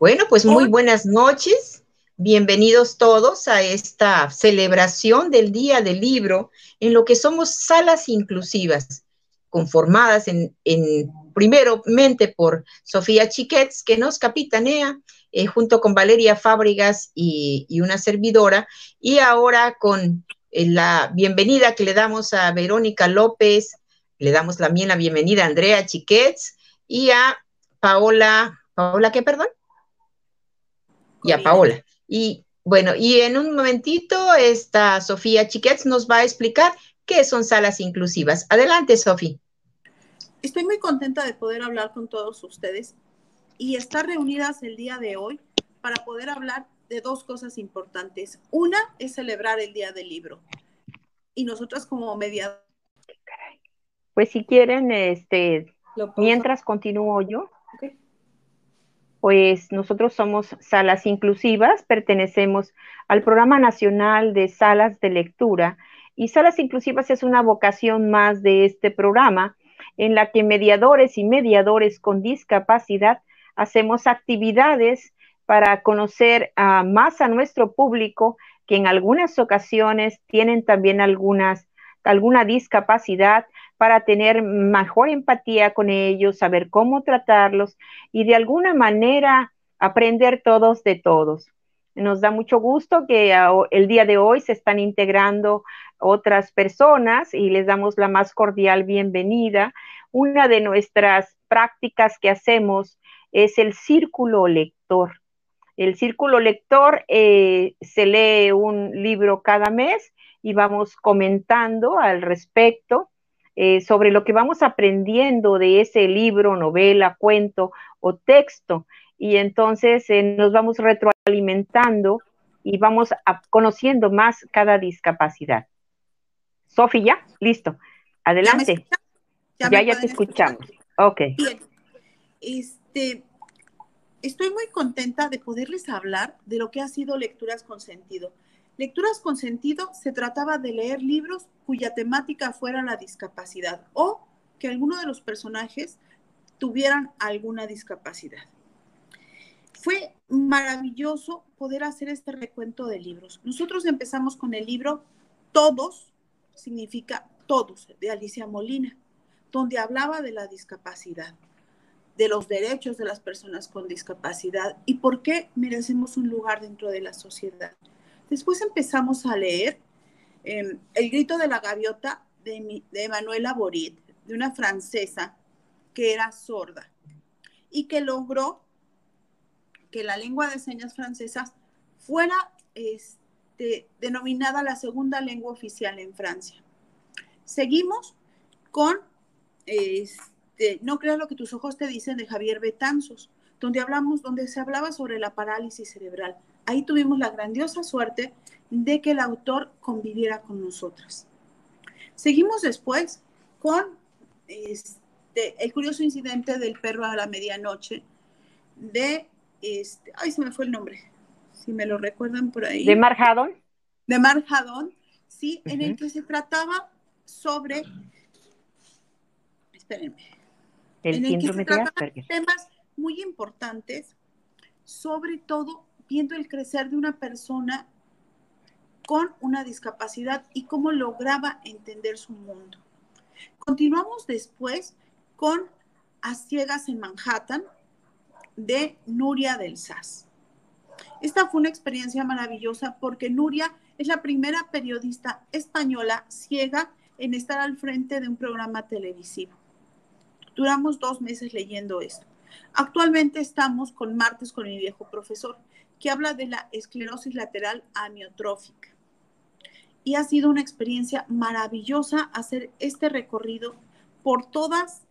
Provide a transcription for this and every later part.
Bueno, pues muy buenas noches. Bienvenidos todos a esta celebración del Día del Libro en lo que somos salas inclusivas, conformadas en, en primeramente por Sofía Chiquets, que nos capitanea, eh, junto con Valeria Fábrigas y, una servidora, y ahora con eh, la bienvenida que le damos a Verónica López, le damos también la bienvenida a Andrea Chiquets y a Paola, ¿Paola qué, perdón? Y a Paola. Y bueno, y en un momentito, esta Sofía Chiquets nos va a explicar qué son salas inclusivas. Adelante, Sofía. Estoy muy contenta de poder hablar con todos ustedes y estar reunidas el día de hoy para poder hablar de dos cosas importantes. Una es celebrar el Día del Libro y nosotras como mediadoras. Pues si quieren, este, mientras continúo yo pues nosotros somos Salas Inclusivas, pertenecemos al Programa Nacional de Salas de Lectura y Salas Inclusivas es una vocación más de este programa en la que mediadores y mediadores con discapacidad hacemos actividades para conocer más a nuestro público que en algunas ocasiones tienen también algunas, alguna discapacidad para tener mejor empatía con ellos, saber cómo tratarlos y de alguna manera aprender todos de todos. Nos da mucho gusto que el día de hoy se están integrando otras personas y les damos la más cordial bienvenida. Una de nuestras prácticas que hacemos es el círculo lector. El círculo lector eh, se lee un libro cada mes y vamos comentando al respecto eh, sobre lo que vamos aprendiendo de ese libro, novela, cuento o texto. Y entonces eh, nos vamos retroalimentando y vamos conociendo más cada discapacidad. Sofía, listo. Adelante. Ya, ya, te escuchamos. Ok. Bien. Este, estoy muy contenta de poderles hablar de lo que ha sido Lecturas con Sentido. Lecturas con sentido se trataba de leer libros cuya temática fuera la discapacidad o que alguno de los personajes tuvieran alguna discapacidad. Fue maravilloso poder hacer este recuento de libros. Nosotros empezamos con el libro Todos, significa todos, de Alicia Molina, donde hablaba de la discapacidad, de los derechos de las personas con discapacidad y por qué merecemos un lugar dentro de la sociedad. Después empezamos a leer em, El grito de la gaviota de, de Manuela Borit, de una francesa que era sorda y que logró que la lengua de señas francesas fuera este, denominada la segunda lengua oficial en Francia. Seguimos con este, No creas lo que tus ojos te dicen de Javier Betanzos, donde hablamos, donde se hablaba sobre la parálisis cerebral ahí tuvimos la grandiosa suerte de que el autor conviviera con nosotras. Seguimos después con este, el curioso incidente del perro a la medianoche de, este, ay, se me fue el nombre, si me lo recuerdan por ahí. De Marjadón. De Marjadón, sí, en el que se trataba sobre, espérenme, el en el que se trataba temas muy importantes, sobre todo viendo el crecer de una persona con una discapacidad y cómo lograba entender su mundo. Continuamos después con A Ciegas en Manhattan de Nuria del SAS. Esta fue una experiencia maravillosa porque Nuria es la primera periodista española ciega en estar al frente de un programa televisivo. Duramos dos meses leyendo esto. Actualmente estamos con Martes con mi viejo profesor que habla de la esclerosis lateral amiotrófica. Y ha sido una experiencia maravillosa hacer este recorrido por todas,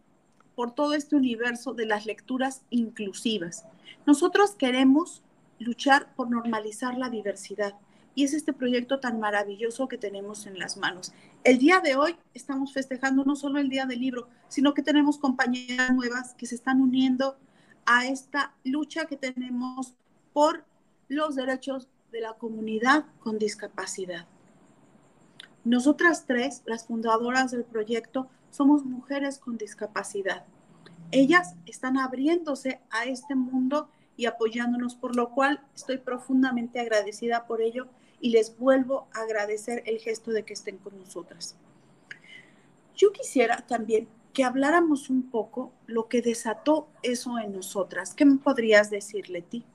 por todo este universo de las lecturas inclusivas. Nosotros queremos luchar por normalizar la diversidad y es este proyecto tan maravilloso que tenemos en las manos. El día de hoy estamos festejando no solo el Día del Libro, sino que tenemos compañeras nuevas que se están uniendo a esta lucha que tenemos por los derechos de la comunidad con discapacidad. Nosotras tres, las fundadoras del proyecto, somos mujeres con discapacidad. Ellas están abriéndose a este mundo y apoyándonos, por lo cual estoy profundamente agradecida por ello y les vuelvo a agradecer el gesto de que estén con nosotras. Yo quisiera también que habláramos un poco lo que desató eso en nosotras. ¿Qué me podrías decir, Leti?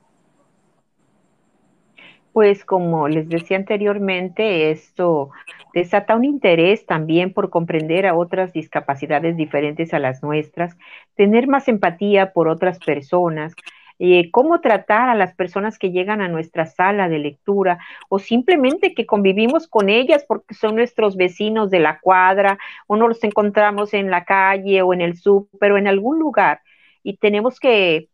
Pues como les decía anteriormente, esto desata un interés también por comprender a otras discapacidades diferentes a las nuestras, tener más empatía por otras personas, eh, cómo tratar a las personas que llegan a nuestra sala de lectura o simplemente que convivimos con ellas porque son nuestros vecinos de la cuadra o nos los encontramos en la calle o en el súper o en algún lugar y tenemos que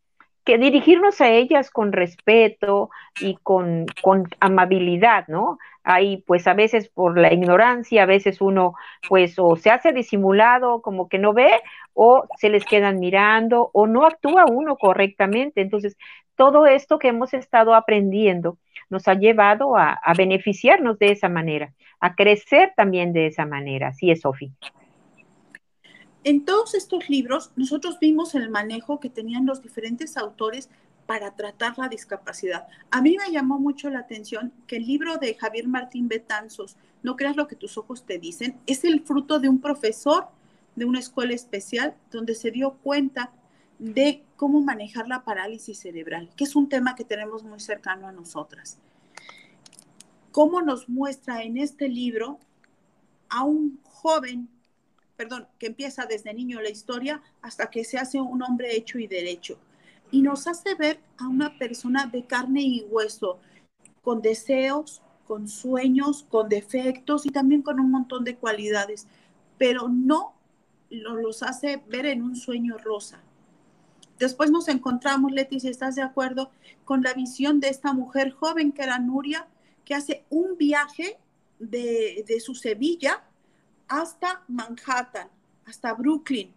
que dirigirnos a ellas con respeto y con, con, amabilidad, ¿no? Ahí, pues a veces por la ignorancia, a veces uno, pues, o se hace disimulado como que no ve, o se les quedan mirando, o no actúa uno correctamente. Entonces, todo esto que hemos estado aprendiendo nos ha llevado a, a beneficiarnos de esa manera, a crecer también de esa manera. Así es, Sofía. En todos estos libros, nosotros vimos el manejo que tenían los diferentes autores para tratar la discapacidad. A mí me llamó mucho la atención que el libro de Javier Martín Betanzos, No creas lo que tus ojos te dicen, es el fruto de un profesor de una escuela especial donde se dio cuenta de cómo manejar la parálisis cerebral, que es un tema que tenemos muy cercano a nosotras. Cómo nos muestra en este libro a un joven perdón, que empieza desde niño la historia hasta que se hace un hombre hecho y derecho. Y nos hace ver a una persona de carne y hueso, con deseos, con sueños, con defectos y también con un montón de cualidades, pero no los hace ver en un sueño rosa. Después nos encontramos, Leti, si estás de acuerdo, con la visión de esta mujer joven que era Nuria, que hace un viaje de, de su Sevilla hasta Manhattan, hasta Brooklyn,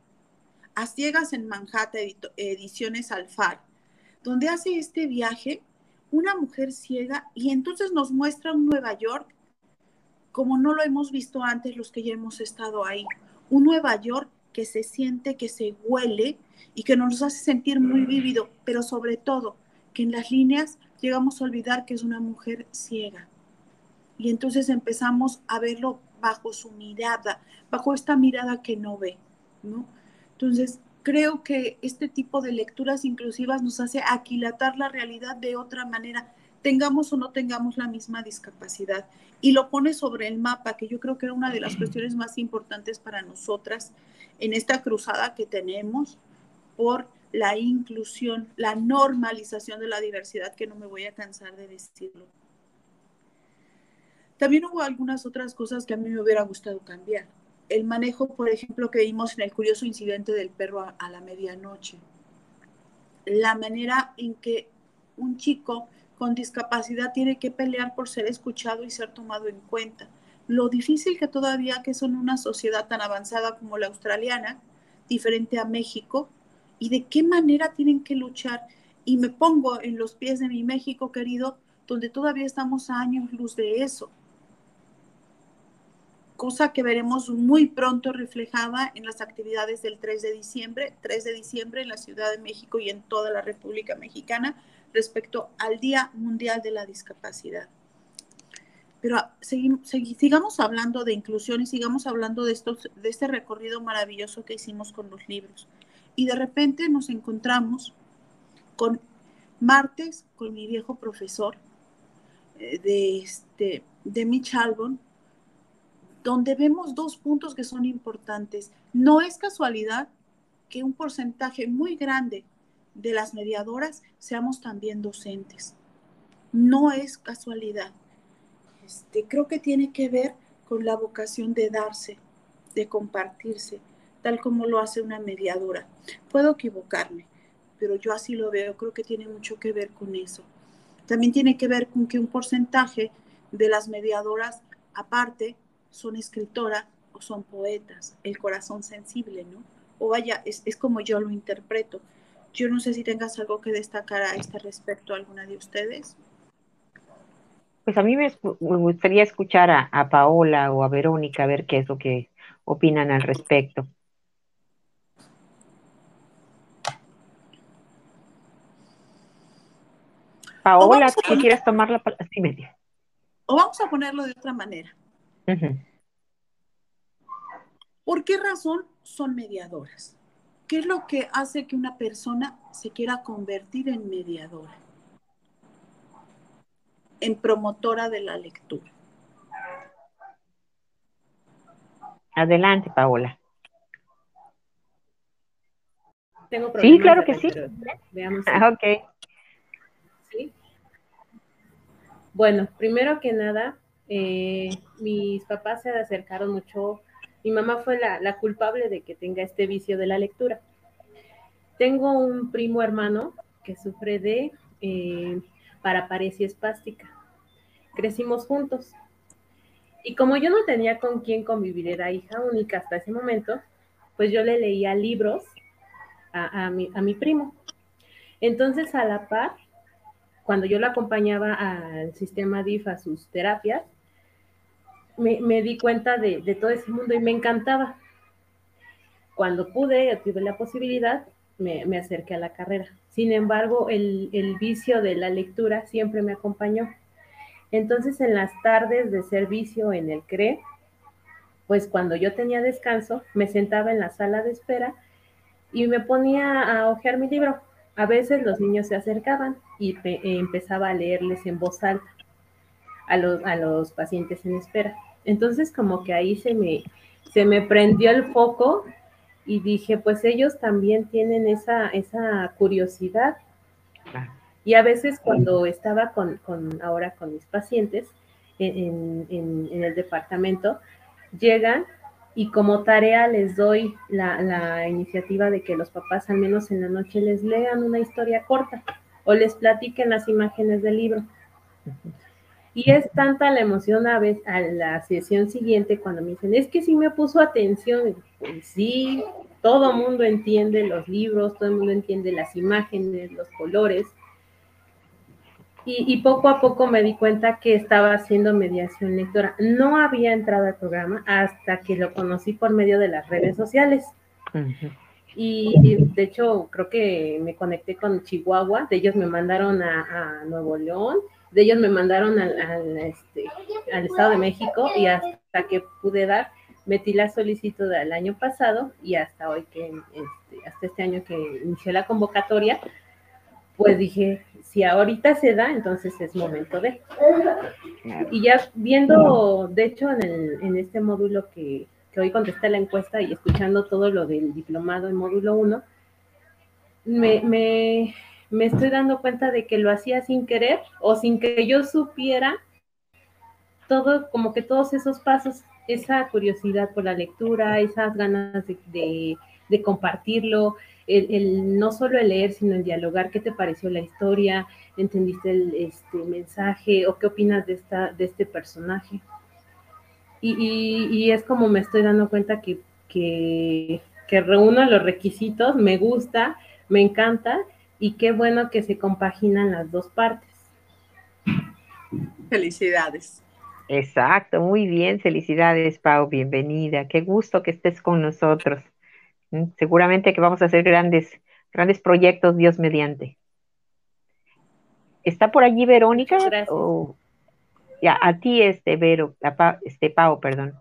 a ciegas en Manhattan, ediciones Alfar, donde hace este viaje una mujer ciega y entonces nos muestra un Nueva York como no lo hemos visto antes los que ya hemos estado ahí. Un Nueva York que se siente, que se huele y que nos hace sentir muy vívido, pero sobre todo que en las líneas llegamos a olvidar que es una mujer ciega. Y entonces empezamos a verlo bajo su mirada, bajo esta mirada que no ve, ¿no? Entonces, creo que este tipo de lecturas inclusivas nos hace aquilatar la realidad de otra manera, tengamos o no tengamos la misma discapacidad. Y lo pone sobre el mapa, que yo creo que era una de las cuestiones más importantes para nosotras en esta cruzada que tenemos por la inclusión, la normalización de la diversidad, que no me voy a cansar de decirlo. También hubo algunas otras cosas que a mí me hubiera gustado cambiar. El manejo, por ejemplo, que vimos en el curioso incidente del perro a, la medianoche. La manera en que un chico con discapacidad tiene que pelear por ser escuchado y ser tomado en cuenta. Lo difícil que todavía que son una sociedad tan avanzada como la australiana, diferente a México, y de qué manera tienen que luchar. Y me pongo en los pies de mi México querido, donde todavía estamos a años luz de eso cosa que veremos muy pronto reflejada en las actividades del 3 de diciembre, 3 de diciembre en la Ciudad de México y en toda la República Mexicana respecto al Día Mundial de la Discapacidad. Pero sigamos hablando de inclusión y sigamos hablando de, estos, de este recorrido maravilloso que hicimos con los libros. Y de repente nos encontramos con martes, con mi viejo profesor eh, de, este, de Mitch Albon, donde vemos dos puntos que son importantes. No es casualidad que un porcentaje muy grande de las mediadoras seamos también docentes. No es casualidad. Este, creo que tiene que ver con la vocación de darse, de compartirse, tal como lo hace una mediadora. Puedo equivocarme, pero yo así lo veo, creo que tiene mucho que ver con eso. También tiene que ver con que un porcentaje de las mediadoras, aparte, son escritoras o son poetas, el corazón sensible, ¿no? O vaya, es, como yo lo interpreto. Yo no sé si tengas algo que destacar a este respecto, alguna de ustedes. Pues a mí me, gustaría escuchar a, a, Paola o a Verónica, a ver qué es lo que opinan al respecto. Paola, si quieres tomar la palabra, sí, media. O vamos a ponerlo de otra manera. ¿Por qué razón son mediadoras? ¿Qué es lo que hace que una persona se quiera convertir en mediadora? En promotora de la lectura. Adelante, Paola. sí, claro que sí. Veamos. Ah, ok. ¿Sí? Bueno, primero que nada, eh, mis papás se acercaron mucho. Mi mamá fue la, culpable de que tenga este vicio de la lectura. Tengo un primo hermano que sufre de eh, paraparesia espástica. Crecimos juntos. Y como yo no tenía con quién convivir, era hija única hasta ese momento, pues yo le leía libros a, mi, a mi primo. Entonces, a la par, cuando yo lo acompañaba al sistema DIF a sus terapias, me, di cuenta de, todo ese mundo y me encantaba. Cuando pude, tuve la posibilidad, me, acerqué a la carrera. Sin embargo, el, el, vicio de la lectura siempre me acompañó. Entonces, en las tardes de servicio en el CRE, pues cuando yo tenía descanso, me sentaba en la sala de espera y me ponía a hojear mi libro. A veces los niños se acercaban y empezaba a leerles en voz alta a los, a los pacientes en espera. Entonces como que ahí se me, se me prendió el foco y dije, pues ellos también tienen esa, esa curiosidad. Y a veces cuando estaba con, ahora con mis pacientes en, en el departamento, llegan y como tarea les doy la, iniciativa de que los papás al menos en la noche les lean una historia corta o les platiquen las imágenes del libro. Y es tanta la emoción a, veces, a la sesión siguiente cuando me dicen, es que sí me puso atención. Pues sí, todo mundo entiende los libros, todo el mundo entiende las imágenes, los colores, y, poco a poco me di cuenta que estaba haciendo mediación lectora. No había entrado al programa hasta que lo conocí por medio de las redes sociales. Y de hecho, creo que me conecté con Chihuahua, de ellos me mandaron a, Nuevo León, de ellos me mandaron al, este, al, Estado de México y hasta que pude dar, metí la solicitud del año pasado y hasta hoy que, este, hasta este año que inició la convocatoria, pues dije, si ahorita se da, entonces es momento de. Y ya viendo, de hecho, en, este módulo que, hoy contesté la encuesta y escuchando todo lo del diplomado en módulo 1, me, estoy dando cuenta de que lo hacía sin querer o sin que yo supiera todo, como que todos esos pasos, esa curiosidad por la lectura, esas ganas de, de compartirlo, el, no solo el leer, sino el dialogar, qué te pareció la historia, entendiste el este, mensaje o qué opinas de, esta, de este personaje. Y, es como me estoy dando cuenta que, que, que reúno los requisitos, me gusta, me encanta y qué bueno que se compaginan las dos partes. Felicidades. Exacto, muy bien, felicidades Pau, bienvenida, qué gusto que estés con nosotros. Seguramente que vamos a hacer grandes, grandes proyectos, Dios mediante. ¿Está por allí Verónica? ya, a ti, este, Vero, este, Pau, perdón.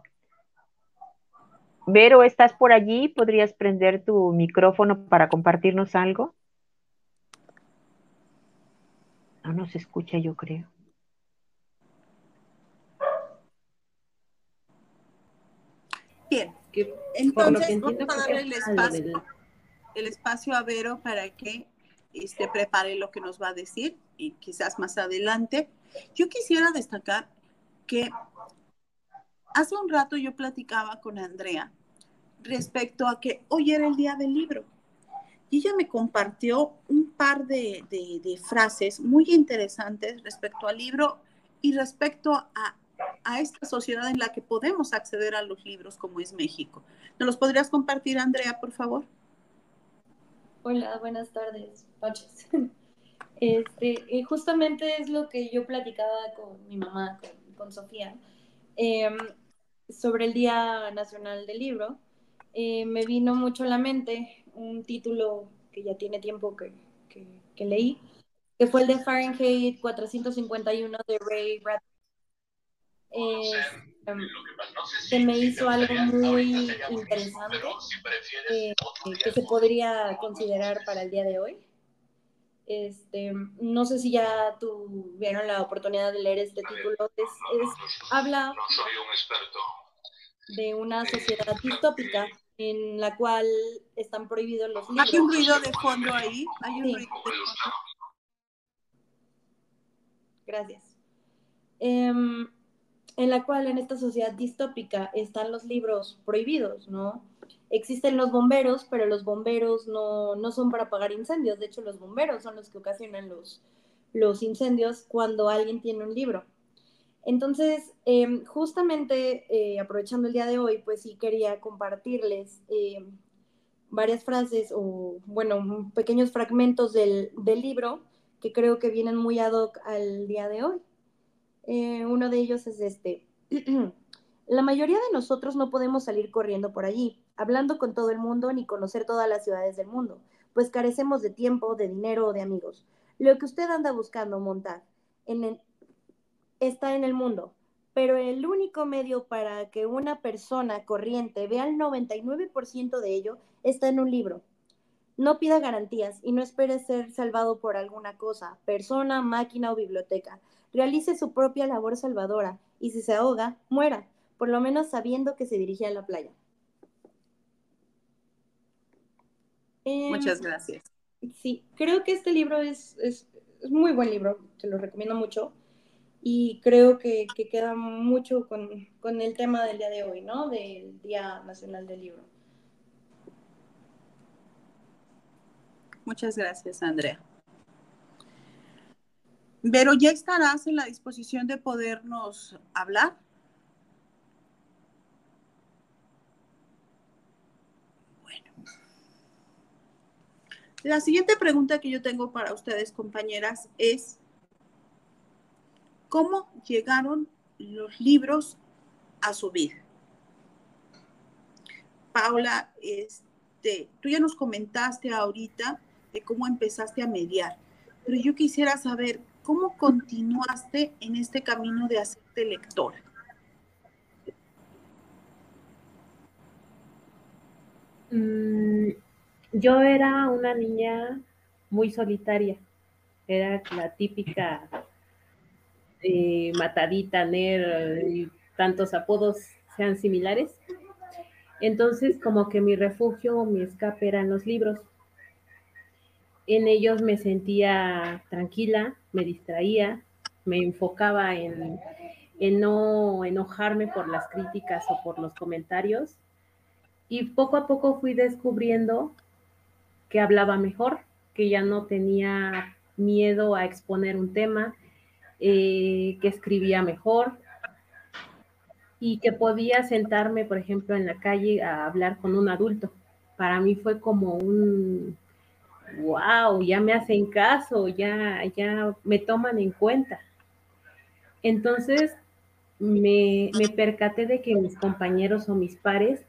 Vero, ¿estás por allí? ¿Podrías prender tu micrófono para compartirnos algo? No nos escucha, yo creo. Bien, entonces vamos a darle el espacio, el espacio a Vero para que este, prepare lo que nos va a decir y quizás más adelante. Yo quisiera destacar que hace un rato yo platicaba con Andrea respecto a que hoy era el día del libro. Y ella me compartió un par de, frases muy interesantes respecto al libro y respecto a esta sociedad en la que podemos acceder a los libros como es México. ¿Nos los podrías compartir, Andrea, por favor? Hola, buenas tardes, noches. Este, justamente es lo que yo platicaba con mi mamá, con, Sofía, em, sobre el Día Nacional del Libro. Eh, me vino mucho a la mente un título que ya tiene tiempo que, que leí, que fue el de Fahrenheit 451 de Ray Bradbury. Em, que me hizo algo muy interesante eh, que se podría considerar para el día de hoy. Este, no sé si ya tuvieron la oportunidad de leer este título. Es, habla de una sociedad distópica en la cual están prohibidos los libros. Hay un ruido de fondo ahí. Hay un ruido de fondo. Gracias. Em, en la cual en esta sociedad distópica están los libros prohibidos, ¿no? Existen los bomberos, pero los bomberos no, no son para apagar incendios. De hecho, los bomberos son los que ocasionan los, los incendios cuando alguien tiene un libro. Entonces, em, justamente eh, aprovechando el día de hoy, pues sí quería compartirles em, varias frases o, bueno, pequeños fragmentos del, del, libro que creo que vienen muy ad hoc al día de hoy. Eh, uno de ellos es este. La mayoría de nosotros no podemos salir corriendo por allí, hablando con todo el mundo ni conocer todas las ciudades del mundo, pues carecemos de tiempo, de dinero o de amigos. Lo que usted anda buscando montar en el, está en el mundo, pero el único medio para que una persona corriente vea el 99% de ello está en un libro. No pida garantías y no espere ser salvado por alguna cosa, persona, máquina o biblioteca. Realice su propia labor salvadora y si se ahoga, muera, por lo menos sabiendo que se dirige a la playa. Muchas em, gracias. Sí, creo que este libro es, es, es muy buen libro, te lo recomiendo mucho y creo que, queda mucho con, el tema del día de hoy, ¿no? Del Día Nacional del Libro. Muchas gracias, Andrea. Pero ya estarás en la disposición de podernos hablar. Bueno. La siguiente pregunta que yo tengo para ustedes, compañeras, es cómo llegaron los libros a su vida. Paula, este, tú ya nos comentaste ahorita de cómo empezaste a mediar, pero yo quisiera saber cómo continuaste en este camino de hacerte lectora. Mm, yo era una niña muy solitaria, era la típica eh, Matadita, Ner y tantos apodos sean similares. Entonces, como que mi refugio, mi escape eran los libros. En ellos me sentía tranquila, me distraía, me enfocaba en, en no enojarme por las críticas o por los comentarios. Y poco a poco fui descubriendo que hablaba mejor, que ya no tenía miedo a exponer un tema, eh, que escribía mejor y que podía sentarme, por ejemplo, en la calle a hablar con un adulto. Para mí fue como un, wow, ya me hacen caso, ya, ya me toman en cuenta. Entonces me, me percaté de que mis compañeros o mis pares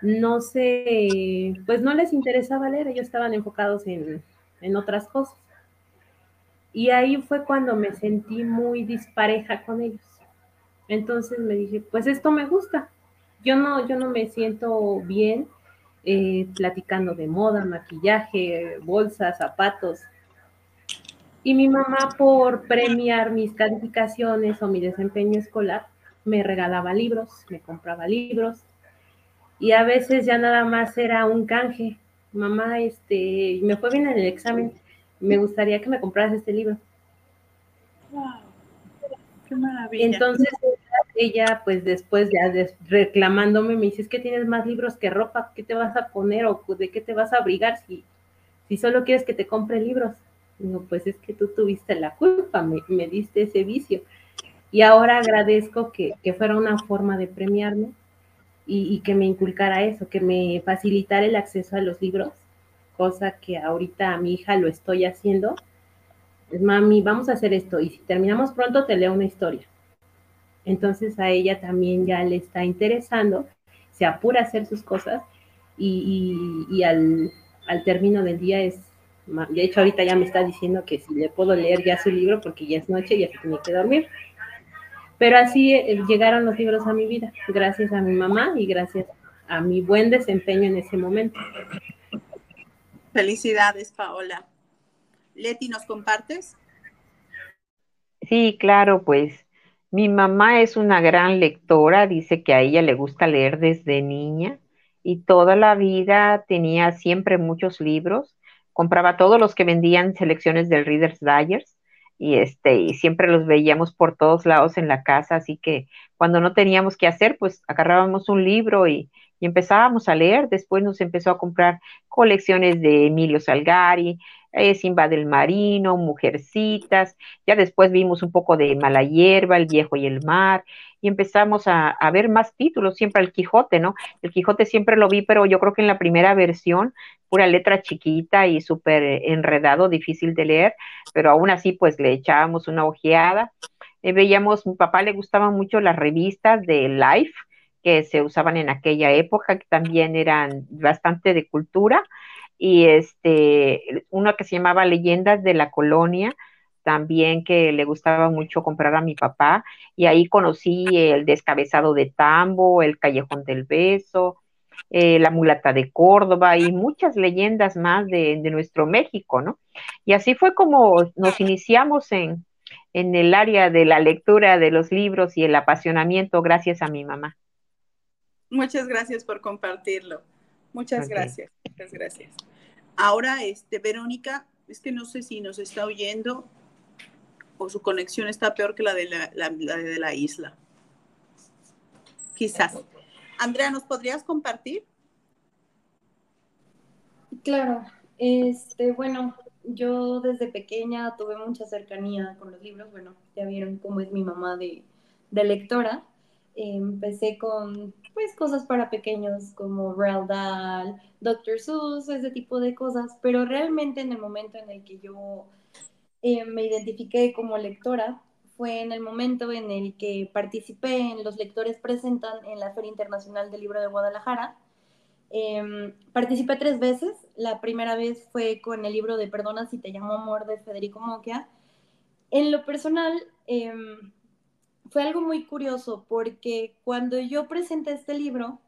no se, pues no les interesaba leer, ellos estaban enfocados en, en otras cosas. Y ahí fue cuando me sentí muy dispareja con ellos. Entonces me dije, pues esto me gusta. Yo no, yo no me siento bien eh, platicando de moda, maquillaje, bolsas, zapatos. Y mi mamá, por premiar mis calificaciones o mi desempeño escolar, me regalaba libros, me compraba libros. Y a veces ya nada más era un canje. Mamá, este, me fue bien en el examen me gustaría que me compraras este libro. Wow, qué maravilla. Entonces ella, pues después ya reclamándome, me dice, es que tienes más libros que ropa, ¿qué te vas a poner o de qué te vas a abrigar si, si solo quieres que te compre libros? Digo, pues es que tú tuviste la culpa, me, me diste ese vicio. Y ahora agradezco que, que fuera una forma de premiarme y, y, que me inculcara eso, que me facilitara el acceso a los libros cosa que ahorita a mi hija lo estoy haciendo, mami, vamos a hacer esto y si terminamos pronto te leo una historia. Entonces a ella también ya le está interesando, se apura a hacer sus cosas y, al, término del día es De hecho, ahorita ya me está diciendo que si le puedo leer ya su libro porque ya es noche y ya se tiene que dormir. Pero así eh, llegaron los libros a mi vida, gracias a mi mamá y gracias a mi buen desempeño en ese momento. Felicidades, Paola. Leti, ¿nos compartes? Sí, claro, pues mi mamá es una gran lectora, dice que a ella le gusta leer desde niña y toda la vida tenía siempre muchos libros, compraba todos los que vendían selecciones del Reader's Digest y este y siempre los veíamos por todos lados en la casa, así que cuando no teníamos que hacer, pues agarrábamos un libro y, y empezábamos a leer, después nos empezó a comprar colecciones de Emilio Salgari, eh, Simba del Marino, Mujercitas, ya después vimos un poco de Mala Hierba, El Viejo y el Mar, y empezamos a, ver más títulos, siempre el Quijote, ¿no? El Quijote siempre lo vi, pero yo creo que en la primera versión, pura letra chiquita y súper enredado, difícil de leer, pero aún así pues le echábamos una ojeada. Eh, veíamos, mi papá le gustaban mucho las revistas de Life, que se usaban en aquella época, que también eran bastante de cultura, y este, una que se llamaba Leyendas de la Colonia, también que le gustaba mucho comprar a mi papá, y ahí conocí el descabezado de Tambo, el Callejón del Beso, eh, la mulata de Córdoba y muchas leyendas más de, de, nuestro México, ¿no? Y así fue como nos iniciamos en, en el área de la lectura de los libros y el apasionamiento gracias a mi mamá. Muchas gracias por compartirlo. Muchas gracias. Muchas gracias. Ahora, este, Verónica, es que no sé si nos está oyendo o su conexión está peor que la de la, de la isla. Quizás. Andrea, ¿nos podrías compartir? Claro, este, bueno, yo desde pequeña tuve mucha cercanía con los libros, bueno, ya vieron cómo es mi mamá de, de lectora. empecé con pues cosas para pequeños como Roald Dahl, Dr. Seuss, ese tipo de cosas, pero realmente en el momento en el que yo eh, me identifiqué como lectora fue en el momento en el que participé en Los Lectores Presentan en la Feria Internacional del Libro de Guadalajara. Em, participé tres veces. La primera vez fue con el libro de Perdona si te llamo amor de Federico Moquia. En lo personal, em, fue algo muy curioso porque cuando yo presenté este libro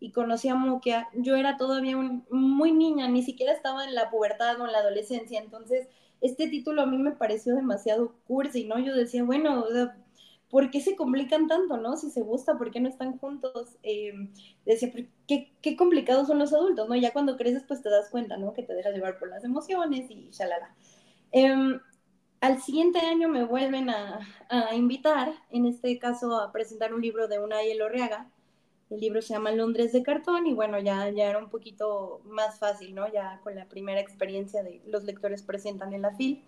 y conocí a Mokia, yo era todavía muy niña, ni siquiera estaba en la pubertad o en la adolescencia, entonces este título a mí me pareció demasiado cursi, ¿no? Yo decía, bueno, ¿por qué se complican tanto, no? Si se gusta, ¿por qué no están juntos? Eh, decía, ¿qué, qué complicados son los adultos, ¿no? Ya cuando creces, pues te das cuenta, ¿no? Que te dejas llevar por las emociones y shalala. Eh, al siguiente año me vuelven a, invitar, en este caso a presentar un libro de Unai Elorriaga. El libro se llama Londres de cartón y bueno, ya, ya era un poquito más fácil, ¿no? Ya con la primera experiencia de los lectores presentan en la FIL.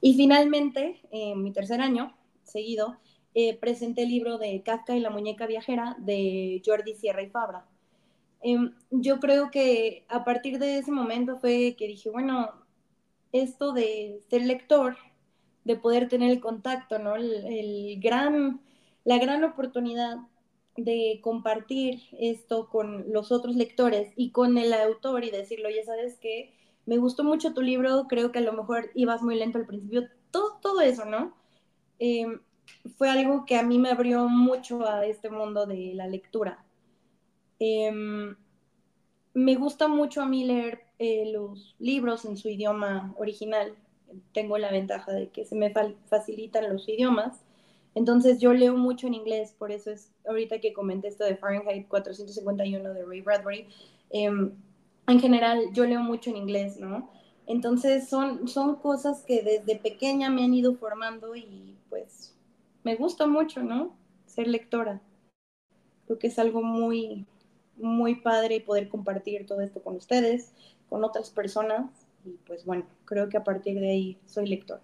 Y finalmente, en mi tercer año seguido, eh, presenté el libro de Kafka y la muñeca viajera de Jordi Sierra y Fabra. Em, yo creo que a partir de ese momento fue que dije, bueno, esto de ser lector de poder tener el contacto, ¿no? El, gran, la gran oportunidad de compartir esto con los otros lectores y con el autor y decirlo, ya sabes que me gustó mucho tu libro, creo que a lo mejor ibas muy lento al principio, todo, todo eso, ¿no? Em, fue algo que a mí me abrió mucho a este mundo de la lectura. Em, me gusta mucho a mí leer eh, los libros en su idioma original, tengo la ventaja de que se me facilitan los idiomas. Entonces yo leo mucho en inglés, por eso es ahorita que comenté esto de Fahrenheit 451 de Ray Bradbury. Em, en general yo leo mucho en inglés, ¿no? Entonces son, son cosas que desde pequeña me han ido formando y pues me gusta mucho, ¿no? Ser lectora. Creo que es algo muy, muy padre poder compartir todo esto con ustedes, con otras personas y pues bueno, creo que a partir de ahí soy lector.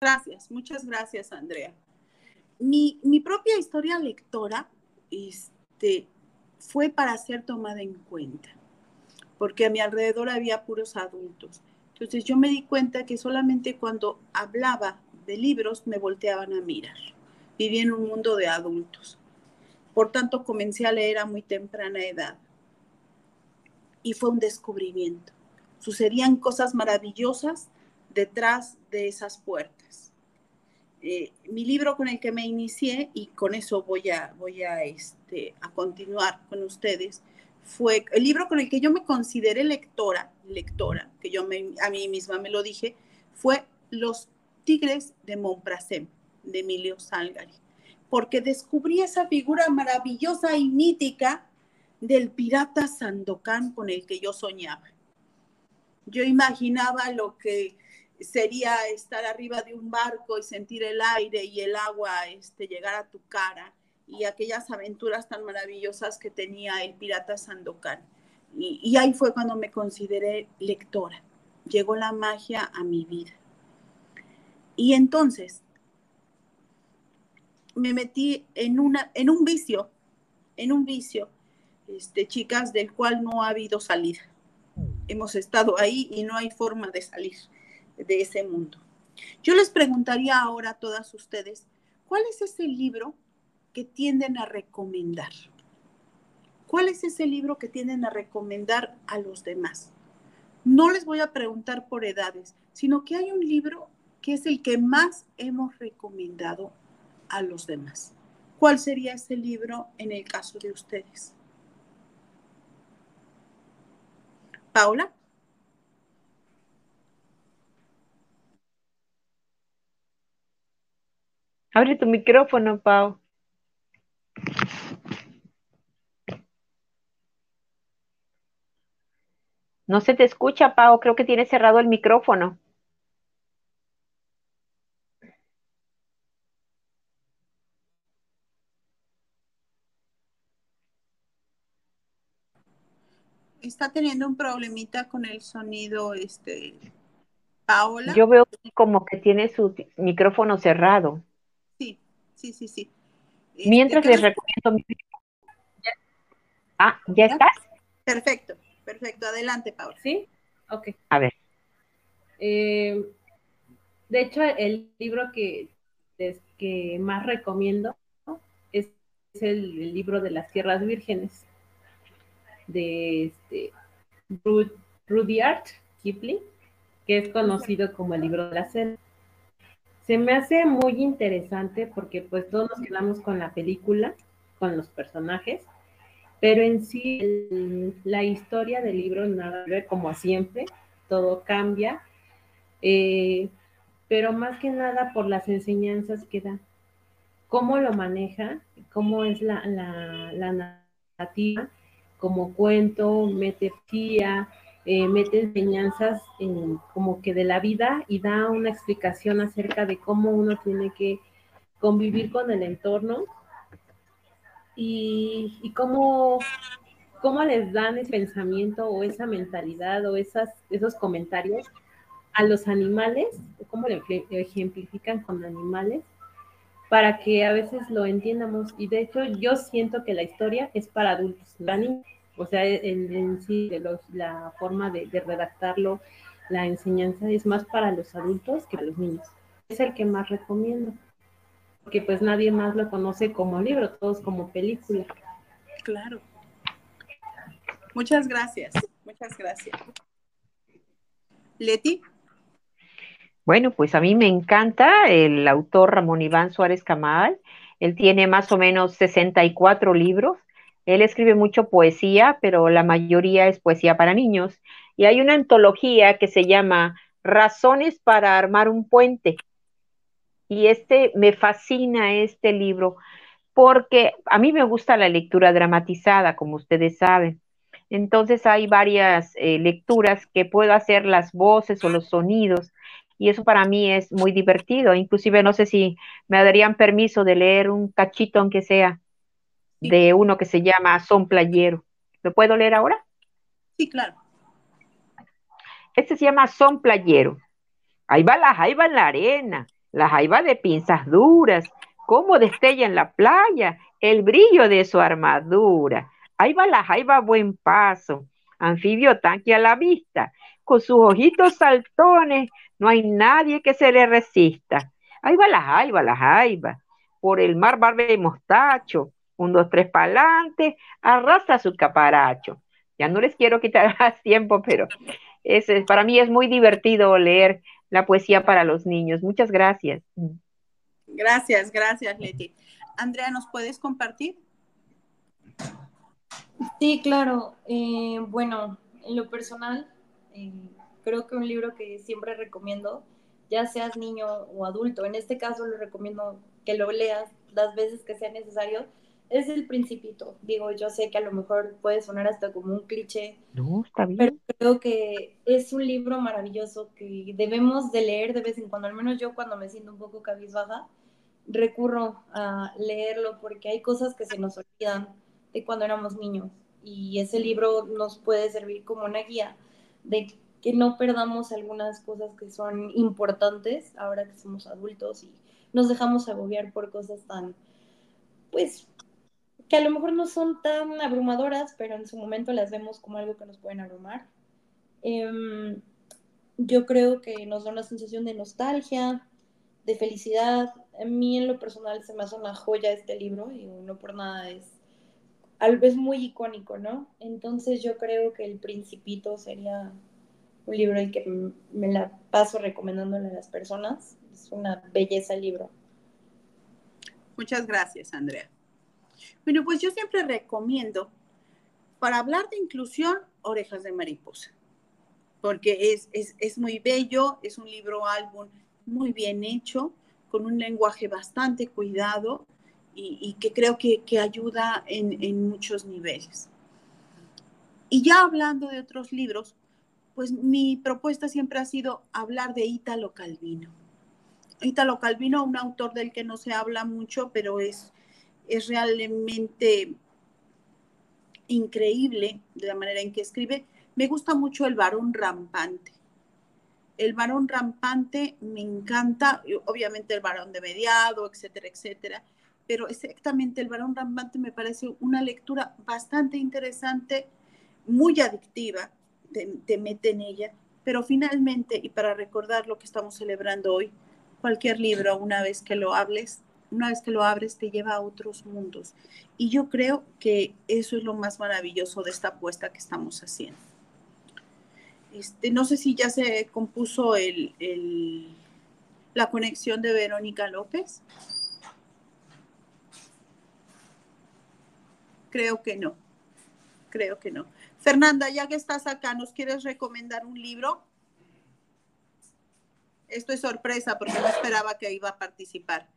Gracias, muchas gracias, Andrea. Mi, mi propia historia lectora este, fue para ser tomada en cuenta, porque a mi alrededor había puros adultos. Entonces yo me di cuenta que solamente cuando hablaba de libros me volteaban a mirar. Vivía en un mundo de adultos. Por tanto, comencé a leer a muy temprana edad y fue un descubrimiento. Sucedían cosas maravillosas detrás de esas puertas. Eh, mi libro con el que me inicié, y con eso voy a, voy a, este, a continuar con ustedes, fue el libro con el que yo me consideré lectora, lectora, que yo a mí misma me lo dije, fue Los Tigres de Montprasem, de Emilio Salgari, porque descubrí esa figura maravillosa y mítica del pirata Sandokan con el que yo soñaba. Yo imaginaba lo que sería estar arriba de un barco y sentir el aire y el agua este, llegar a tu cara y aquellas aventuras tan maravillosas que tenía el pirata Sandokan. Y, ahí fue cuando me consideré lectora. Llegó la magia a mi vida. Y entonces me metí en, una, en un vicio, en un vicio, este, chicas, del cual no ha habido salida. Hemos estado ahí y no hay forma de salir de ese mundo. Yo les preguntaría ahora a todas ustedes, ¿cuál es ese libro que tienden a recomendar? ¿Cuál es ese libro que tienden a recomendar a los demás? No les voy a preguntar por edades, sino que hay un libro que es el que más hemos recomendado a los demás. ¿Cuál sería ese libro en el caso de ustedes? Paula. Abre tu micrófono, Pau. No se te escucha, Pau. Creo que tienes cerrado el micrófono. Está teniendo un problemita con el sonido, este, Paola. Yo veo como que tiene su micrófono cerrado sí, sí, sí. Este, Mientras les recomiendo mi... Ah, ¿ya estás? Perfecto, perfecto. Adelante, Paula. ¿Sí? Ok. A ver. Eh, de hecho, el libro que, que más recomiendo es, el, libro de las tierras vírgenes de este, Rudyard Kipling, que es conocido como el libro de la selva se me hace muy interesante porque pues todos nos quedamos con la película, con los personajes, pero en sí la historia del libro nada como siempre, todo cambia, eh, pero más que nada por las enseñanzas que da, cómo lo maneja, cómo es la, la, narrativa, como cuento, mete eh, mete enseñanzas en, como que de la vida y da una explicación acerca de cómo uno tiene que convivir con el entorno y, cómo, cómo, les dan ese pensamiento o esa mentalidad o esas, esos comentarios a los animales, cómo lo ejemplifican con animales para que a veces lo entiendamos. Y de hecho yo siento que la historia es para adultos, no niños o sea, en, sí, de los, la forma de, redactarlo, la enseñanza es más para los adultos que para los niños. Es el que más recomiendo, porque pues nadie más lo conoce como libro, todos como película. Claro. Muchas gracias, muchas gracias. Leti. Bueno, pues a mí me encanta el autor Ramón Iván Suárez Camal. Él tiene más o menos 64 libros él escribe mucho poesía, pero la mayoría es poesía para niños. Y hay una antología que se llama Razones para armar un puente. Y este me fascina este libro porque a mí me gusta la lectura dramatizada, como ustedes saben. Entonces hay varias eh, lecturas que puedo hacer las voces o los sonidos y eso para mí es muy divertido. Inclusive no sé si me darían permiso de leer un cachito aunque sea de uno que se llama Son Playero. ¿Lo puedo leer ahora? Sí, claro. Este se llama Son Playero. Ahí va la jaiba en la arena, la jaiba de pinzas duras, cómo destella en la playa el brillo de su armadura. Ahí va la jaiba a buen paso, anfibio tanque a la vista, con sus ojitos saltones, no hay nadie que se le resista. Ahí va la jaiba, la jaiba, por el mar barbe y mostacho, un, dos, tres para adelante, arrastra su caparacho. Ya no les quiero quitar más tiempo, pero es, para mí es muy divertido leer la poesía para los niños. Muchas gracias. Gracias, gracias, Leti. Andrea, ¿nos puedes compartir? Sí, claro. Eh, bueno, en lo personal, eh, creo que un libro que siempre recomiendo, ya seas niño o adulto, en este caso lo recomiendo que lo leas las veces que sea necesario, es El Principito. Digo, yo sé que a lo mejor puede sonar hasta como un cliché, no, está bien. pero creo que es un libro maravilloso que debemos de leer de vez en cuando, al menos yo cuando me siento un poco cabizbaja, recurro a leerlo porque hay cosas que se nos olvidan de cuando éramos niños y ese libro nos puede servir como una guía de que no perdamos algunas cosas que son importantes ahora que somos adultos y nos dejamos agobiar por cosas tan, pues, que a lo mejor no son tan abrumadoras, pero en su momento las vemos como algo que nos pueden abrumar. Em, yo creo que nos da una sensación de nostalgia, de felicidad. A mí en lo personal se me hace una joya este libro y no por nada es, es muy icónico, ¿no? Entonces yo creo que El Principito sería un libro el que me la paso recomendándole a las personas. Es una belleza el libro. Muchas gracias, Andrea. Bueno, pues yo siempre recomiendo, para hablar de inclusión, Orejas de Mariposa, porque es, es, muy bello, es un libro álbum muy bien hecho, con un lenguaje bastante cuidado y, que creo que, ayuda en, en muchos niveles. Y ya hablando de otros libros, pues mi propuesta siempre ha sido hablar de Ítalo Calvino. Ítalo Calvino, un autor del que no se habla mucho, pero es, es realmente increíble de la manera en que escribe. Me gusta mucho El varón rampante. El varón rampante me encanta, obviamente el varón de mediado, etcétera, etcétera, pero exactamente el varón rampante me parece una lectura bastante interesante, muy adictiva, te, mete en ella. Pero finalmente, y para recordar lo que estamos celebrando hoy, cualquier libro, una vez que lo hables, una vez que lo abres, te lleva a otros mundos. Y yo creo que eso es lo más maravilloso de esta apuesta que estamos haciendo. Este, no sé si ya se compuso el, el, la conexión de Verónica López. Creo que no. Creo que no. Fernanda, ya que estás acá, ¿nos quieres recomendar un libro? Esto es sorpresa porque no esperaba que iba a participar.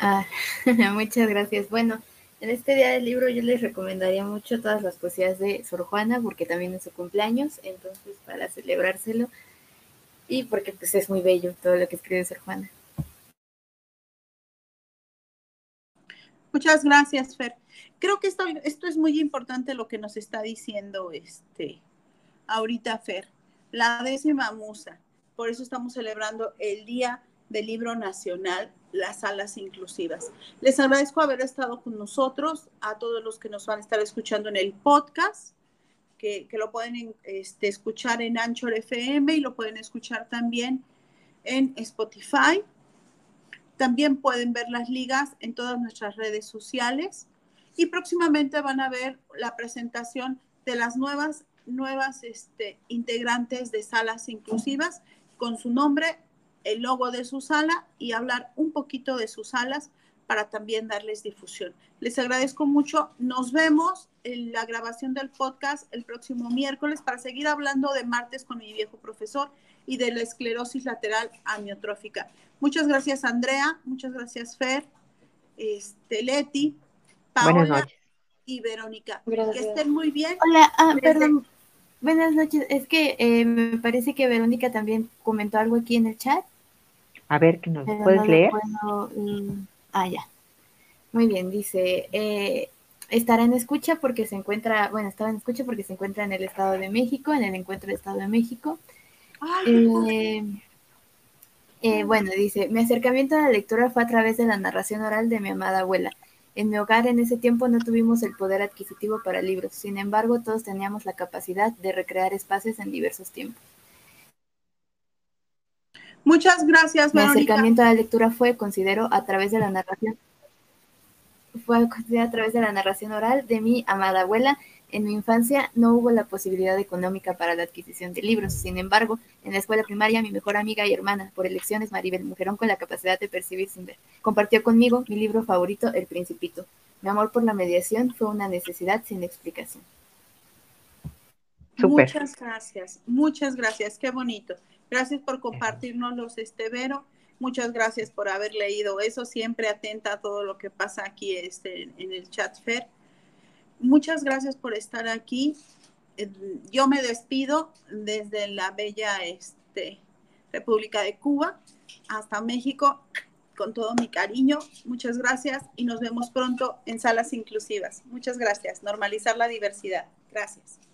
Ah, muchas gracias. Bueno, en este día del libro yo les recomendaría mucho todas las poesías de Sor Juana porque también es su cumpleaños, entonces para celebrárselo y porque pues es muy bello todo lo que escribe Sor Juana. Muchas gracias, Fer creo que esto, esto es muy importante lo que nos está diciendo este, ahorita Fer, la décima musa. Por eso estamos celebrando el Día del Libro Nacional, las salas inclusivas. Les agradezco haber estado con nosotros, a todos los que nos van a estar escuchando en el podcast, que, lo pueden este, escuchar en Anchor FM y lo pueden escuchar también en Spotify. También pueden ver las ligas en todas nuestras redes sociales y próximamente van a ver la presentación de las nuevas, nuevas este, integrantes de salas inclusivas con su nombre, el logo de su sala y hablar un poquito de sus salas para también darles difusión. Les agradezco mucho. Nos vemos en la grabación del podcast el próximo miércoles para seguir hablando de martes con mi viejo profesor y de la esclerosis lateral amiotrófica. Muchas gracias, Andrea. Muchas gracias, Fer. Este, Leti. Noches. y Verónica. Que estén muy bien. Hola, ah, perdón. Buenas noches. Es que eh, me parece que Verónica también comentó algo aquí en el chat. A ver, ¿nos puedes leer? Mm, ah, ya. Muy bien, dice, eh, estará en escucha porque se encuentra, bueno, estaba en escucha porque se encuentra en el Estado de México, en el encuentro del Estado de México. Eh, bueno, dice, mi acercamiento a la lectura fue a través de la narración oral de mi amada abuela. En mi hogar en ese tiempo no tuvimos el poder adquisitivo para libros, sin embargo todos teníamos la capacidad de recrear espacios en diversos tiempos. Muchas gracias, Mi acercamiento a la lectura fue, considero, a través de la narración, fue a través de la narración oral de mi amada abuela, En mi infancia no hubo la posibilidad económica para la adquisición de libros. Sin embargo, en la escuela primaria, mi mejor amiga y hermana, por elecciones, Maribel, mujerón con la capacidad de percibir sin ver, compartió conmigo mi libro favorito, El Principito. Mi amor por la mediación fue una necesidad sin explicación. Muchas gracias, muchas gracias, qué bonito. Gracias por compartirnos los este Vero. Muchas gracias por haber leído eso. Siempre atenta a todo lo que pasa aquí este, en el chat fair. Muchas gracias por estar aquí. Yo me despido desde la bella este, República de Cuba hasta México con todo mi cariño. Muchas gracias y nos vemos pronto en salas inclusivas. Muchas gracias. Normalizar la diversidad. Gracias.